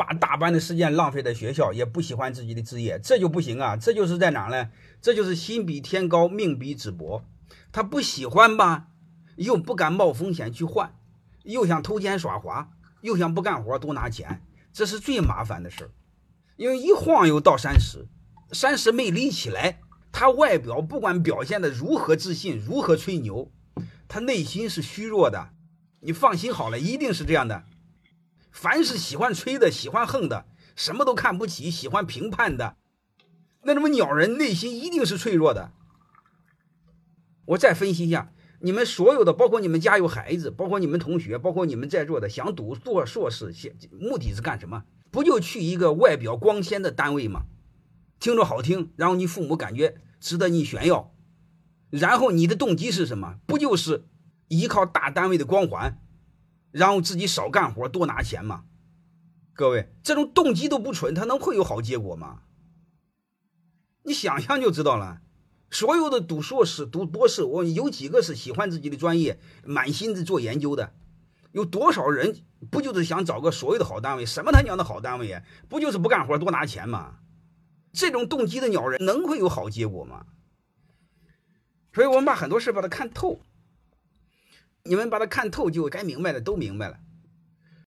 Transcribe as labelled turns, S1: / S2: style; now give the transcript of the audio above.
S1: 把大半的时间浪费在学校，也不喜欢自己的职业，这就不行啊！这就是在哪呢？这就是心比天高，命比纸薄。他不喜欢吧，又不敢冒风险去换，又想偷奸耍滑，又想不干活多拿钱，这是最麻烦的事儿。因为一晃悠到三十，三十没立起来，他外表不管表现的如何自信，如何吹牛，他内心是虚弱的。你放心好了，一定是这样的。凡是喜欢吹的、喜欢横的、什么都看不起、喜欢评判的，那什么鸟人内心一定是脆弱的。我再分析一下，你们所有的，包括你们家有孩子，包括你们同学，包括你们在座的，想读做硕士，目的是干什么？不就去一个外表光鲜的单位吗？听着好听，然后你父母感觉值得你炫耀，然后你的动机是什么？不就是依靠大单位的光环，然后自己少干活多拿钱吗？各位，这种动机都不纯，他能会有好结果吗？你想想就知道了。所有的读硕士、读博士，我有几个是喜欢自己的专业，满心的做研究的？有多少人不就是想找个所谓的好单位？什么他娘的好单位呀？不就是不干活多拿钱吗？这种动机的鸟人能会有好结果吗？所以我们把很多事把它看透，你们把它看透，就该明白的都明白了。